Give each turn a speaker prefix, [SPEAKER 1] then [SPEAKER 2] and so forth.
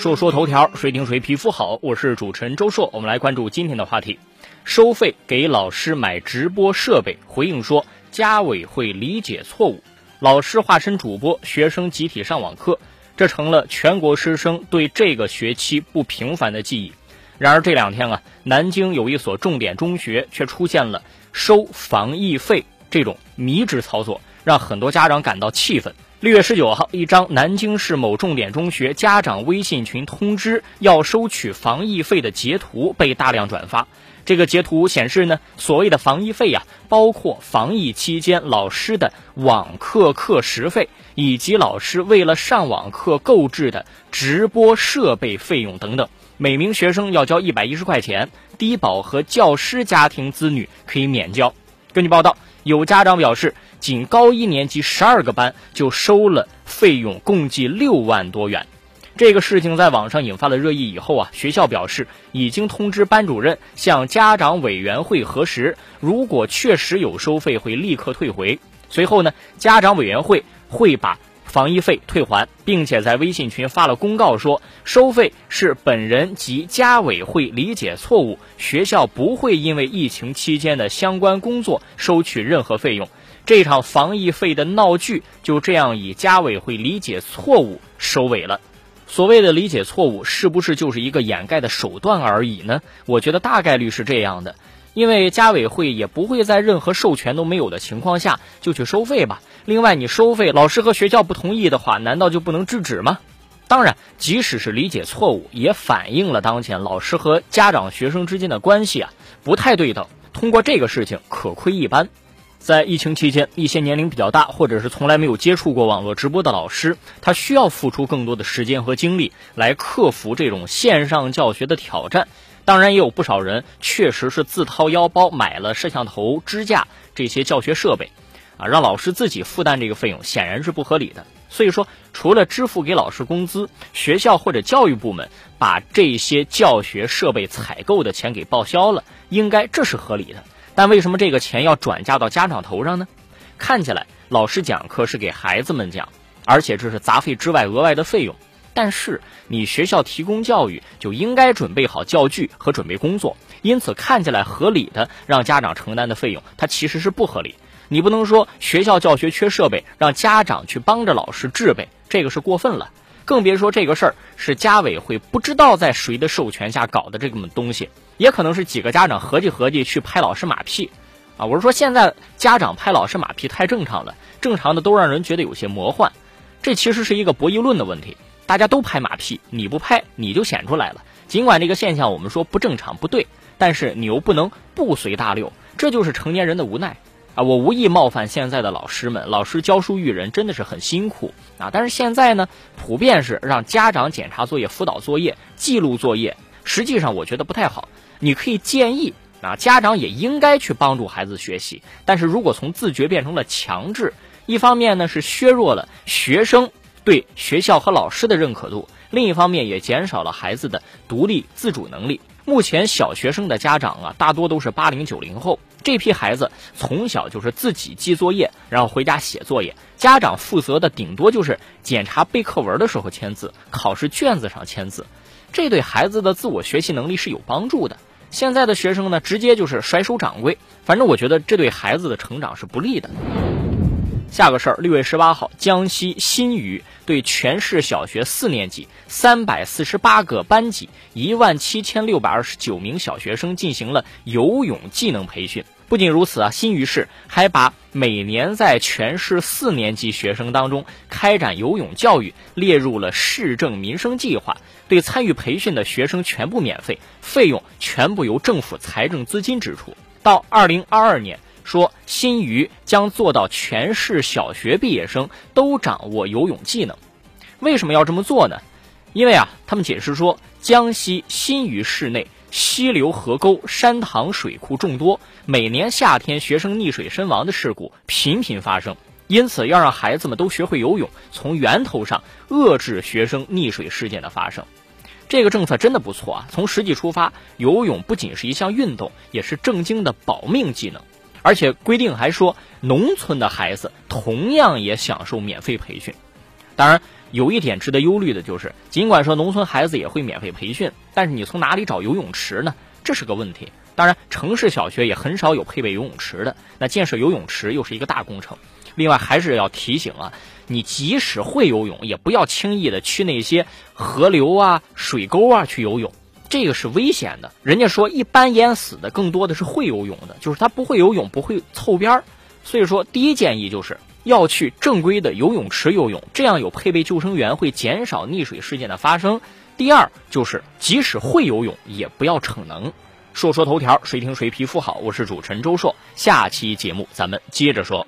[SPEAKER 1] 说说头条，谁顶谁皮肤好？我是主持人周硕，我们来关注今天的话题：收费给老师买直播设备，回应说家委会理解错误，老师化身主播，学生集体上网课，这成了全国师生对这个学期不平凡的记忆。然而这两天啊，南京有一所重点中学却出现了收防疫费这种迷之操作，让很多家长感到气愤。六月十九号，一张南京市某重点中学家长微信群通知要收取防疫费的截图被大量转发。这个截图显示呢，所谓的防疫费呀，包括防疫期间老师的网课课时费，以及老师为了上网课购置的直播设备费用等等。每名学生要交一百一十块钱，低保和教师家庭子女可以免交。根据报道，有家长表示。仅高一年级十二个班就收了费用，共计六万多元。这个事情在网上引发了热议以后啊，学校表示已经通知班主任向家长委员会核实，如果确实有收费，会立刻退回。随后呢，家长委员会会把防疫费退还，并且在微信群发了公告说，收费是本人及家委会理解错误，学校不会因为疫情期间的相关工作收取任何费用。这场防疫费的闹剧就这样以家委会理解错误收尾了。所谓的理解错误，是不是就是一个掩盖的手段而已呢？我觉得大概率是这样的，因为家委会也不会在任何授权都没有的情况下就去收费吧。另外，你收费，老师和学校不同意的话，难道就不能制止吗？当然，即使是理解错误，也反映了当前老师和家长、学生之间的关系啊不太对等。通过这个事情，可窥一斑。在疫情期间，一些年龄比较大或者是从来没有接触过网络直播的老师，他需要付出更多的时间和精力来克服这种线上教学的挑战。当然，也有不少人确实是自掏腰包买了摄像头、支架这些教学设备，啊，让老师自己负担这个费用，显然是不合理的。所以说，除了支付给老师工资，学校或者教育部门把这些教学设备采购的钱给报销了，应该这是合理的。但为什么这个钱要转嫁到家长头上呢？看起来老师讲课是给孩子们讲，而且这是杂费之外额外的费用。但是你学校提供教育就应该准备好教具和准备工作，因此看起来合理的让家长承担的费用，它其实是不合理。你不能说学校教学缺设备，让家长去帮着老师制备，这个是过分了。更别说这个事儿是家委会不知道在谁的授权下搞的这么东西。也可能是几个家长合计合计去拍老师马屁，啊，我是说现在家长拍老师马屁太正常了，正常的都让人觉得有些魔幻，这其实是一个博弈论的问题，大家都拍马屁，你不拍你就显出来了。尽管这个现象我们说不正常不对，但是你又不能不随大流，这就是成年人的无奈啊！我无意冒犯现在的老师们，老师教书育人真的是很辛苦啊，但是现在呢，普遍是让家长检查作业、辅导作业、记录作业，实际上我觉得不太好。你可以建议啊，家长也应该去帮助孩子学习。但是如果从自觉变成了强制，一方面呢是削弱了学生对学校和老师的认可度，另一方面也减少了孩子的独立自主能力。目前小学生的家长啊，大多都是八零九零后，这批孩子从小就是自己记作业，然后回家写作业，家长负责的顶多就是检查背课文的时候签字，考试卷子上签字，这对孩子的自我学习能力是有帮助的。现在的学生呢，直接就是甩手掌柜，反正我觉得这对孩子的成长是不利的。下个事儿，六月十八号，江西新余对全市小学四年级三百四十八个班级一万七千六百二十九名小学生进行了游泳技能培训。不仅如此啊，新余市还把每年在全市四年级学生当中开展游泳教育列入了市政民生计划，对参与培训的学生全部免费，费用全部由政府财政资金支出。到二零二二年，说新余将做到全市小学毕业生都掌握游泳技能。为什么要这么做呢？因为啊，他们解释说，江西新余市内。溪流、河沟、山塘水库众多，每年夏天学生溺水身亡的事故频频发生，因此要让孩子们都学会游泳，从源头上遏制学生溺水事件的发生。这个政策真的不错啊！从实际出发，游泳不仅是一项运动，也是正经的保命技能。而且规定还说，农村的孩子同样也享受免费培训。当然，有一点值得忧虑的就是，尽管说农村孩子也会免费培训，但是你从哪里找游泳池呢？这是个问题。当然，城市小学也很少有配备游泳池的。那建设游泳池又是一个大工程。另外，还是要提醒啊，你即使会游泳，也不要轻易的去那些河流啊、水沟啊去游泳，这个是危险的。人家说，一般淹死的更多的是会游泳的，就是他不会游泳，不会凑边儿。所以说，第一建议就是要去正规的游泳池游泳，这样有配备救生员，会减少溺水事件的发生。第二就是，即使会游泳，也不要逞能。说说头条，谁听谁皮肤好？我是主持人周硕，下期节目咱们接着说。